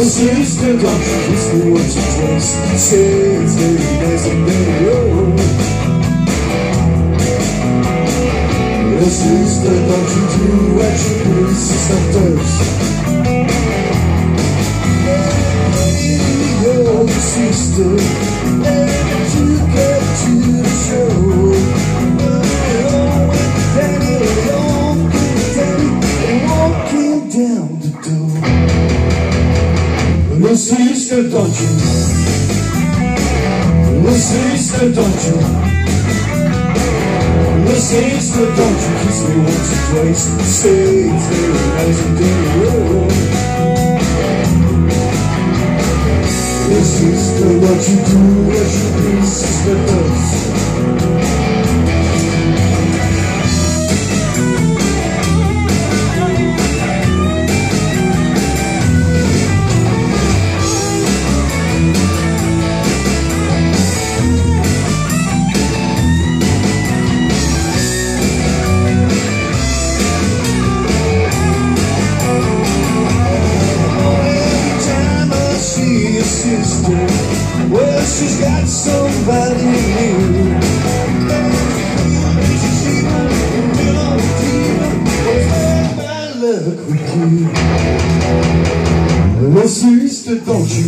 Little sister, don't you kiss me once or twice Say it's very nice and very low Little sister, don't you do what you do Sister does Hey, yo, sister Let you get to the show. Daddy Walking down the door Sister, don't you? Little sister, don't you? Kiss me once or twice? It's very nice and. Little sister, what you do, what you do, sister sister, well, she's got somebody new. Luck with you. Sister, don't you?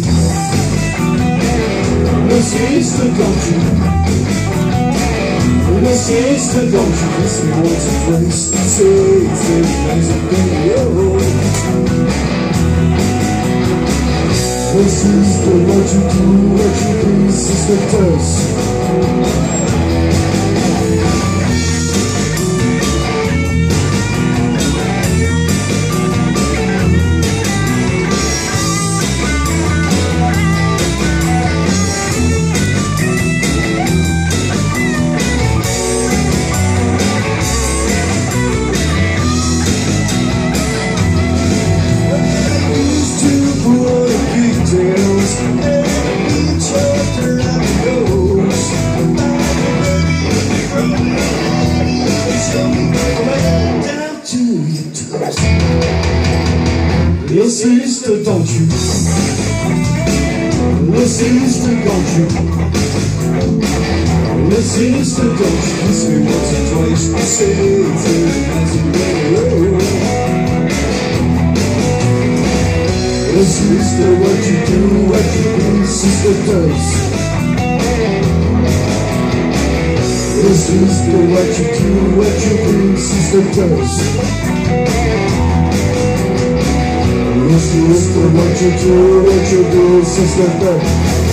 Little sister, don't you? Little sister, don't you kiss me once or twice? Say it's very old. Hey sister, what you do, what you do, don't you kiss me once or twice? Say it's very nice and very low. Little sister, what you do, what you do, sister does. Little sister, what you do, what you do, sister does. Little sister, what you do, what you do, sister does.